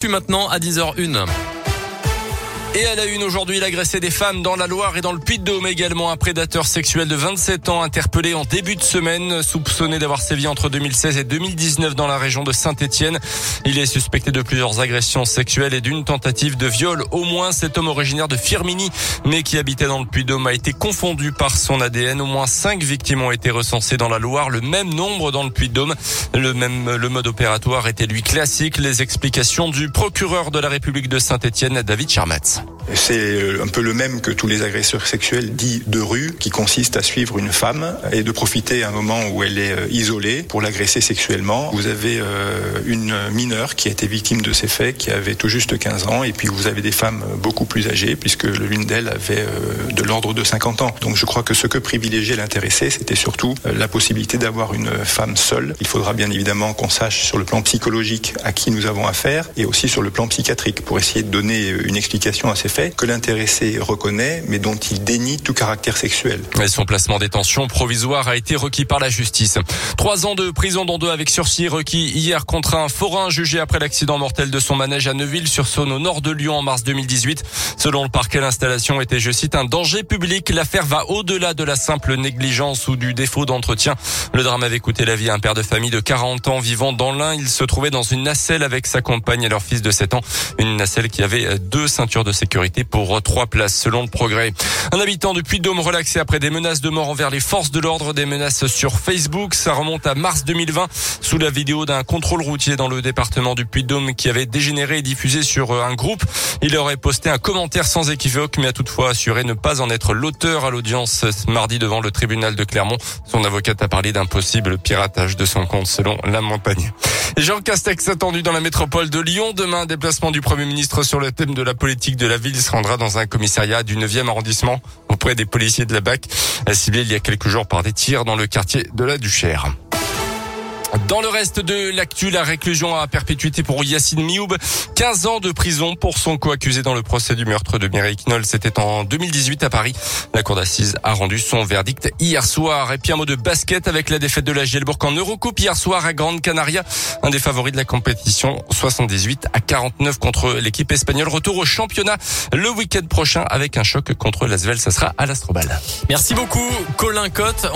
Puis maintenant à 10h01. Et à la une aujourd'hui, l'agressé des femmes dans la Loire et dans le Puy-de-Dôme également. Un prédateur sexuel de 27 ans interpellé en début de semaine, soupçonné d'avoir sévi entre 2016 et 2019 dans la région de Saint-Étienne. Il est suspecté de plusieurs agressions sexuelles et d'une tentative de viol. Au moins, cet homme originaire de Firmini, mais qui habitait dans le Puy-de-Dôme, a été confondu par son ADN. Au moins cinq victimes ont été recensées dans la Loire, le même nombre dans le Puy-de-Dôme. Le même, le mode opératoire était lui classique. Les explications du procureur de la République de Saint-Étienne, David Charmatz. Макса. C'est euh, un peu le même que tous les agresseurs sexuels dits de rue, qui consiste à suivre une femme et de profiter à un moment où elle est euh, isolée pour l'agresser sexuellement. Vous avez euh, une mineure qui a été victime de ces faits, qui avait tout juste 15 ans, et puis vous avez des femmes beaucoup plus âgées, puisque l'une d'elles avait de l'ordre de 50 ans. Donc je crois que ce que privilégiait l'intéressé, c'était surtout la possibilité d'avoir une femme seule. Il faudra bien évidemment qu'on sache sur le plan psychologique à qui nous avons affaire, et aussi sur le plan psychiatrique, pour essayer de donner une explication à ces que l'intéressé reconnaît, mais dont il dénie tout caractère sexuel. Son placement détention provisoire a été requis par la justice. Trois ans de prison dont deux avec sursis requis hier contre un forain jugé après l'accident mortel de son manège à Neuville-sur-Saône au nord de Lyon en mars 2018. Selon le parquet, l'installation était, je cite, un danger public. L'affaire va au-delà de la simple négligence ou du défaut d'entretien. Le drame avait coûté la vie à un père de famille de 40 ans vivant dans l'Ain. Il se trouvait dans une nacelle avec sa compagne et leur fils de 7 ans. Une nacelle qui avait deux ceintures de sécurité pour trois places selon le progrès. Un habitant du Puy-de-Dôme relaxé après des menaces de mort envers les forces de l'ordre, des menaces sur Facebook. Ça remonte à mars 2020 sous la vidéo d'un contrôle routier dans le département du Puy-de-Dôme qui avait dégénéré et diffusé sur euh, un groupe. Il aurait posté un commentaire sans équivoque mais a toutefois assuré ne pas en être l'auteur à l'audience mardi devant le tribunal de Clermont. Son avocate a parlé d'un possible piratage de son compte selon la montagne. Jean Castex attendu dans la métropole de Lyon. Demain, déplacement du Premier ministre sur le thème de la politique de la ville se rendra dans un commissariat du 9e arrondissement auprès des policiers de la BAC, ciblé il y a quelques jours par des tirs dans le quartier de la Duchère. Dans le reste de l'actu, la réclusion à perpétuité pour Yacine Mioub. 15 ans de prison pour son co-accusé dans le procès du meurtre de Mireille Knoll. C'était en 2018 à Paris. La cour d'assises a rendu son verdict hier soir. Et puis un mot de basket avec la défaite de la Gielbourg en Eurocoupe hier soir à Grande Canaria. Un des favoris de la compétition. 78 à 49 contre l'équipe espagnole. Retour au championnat le week-end prochain avec un choc contre l'Asvel. Ça sera à l'Astrobal. Merci beaucoup, Colin Cotte.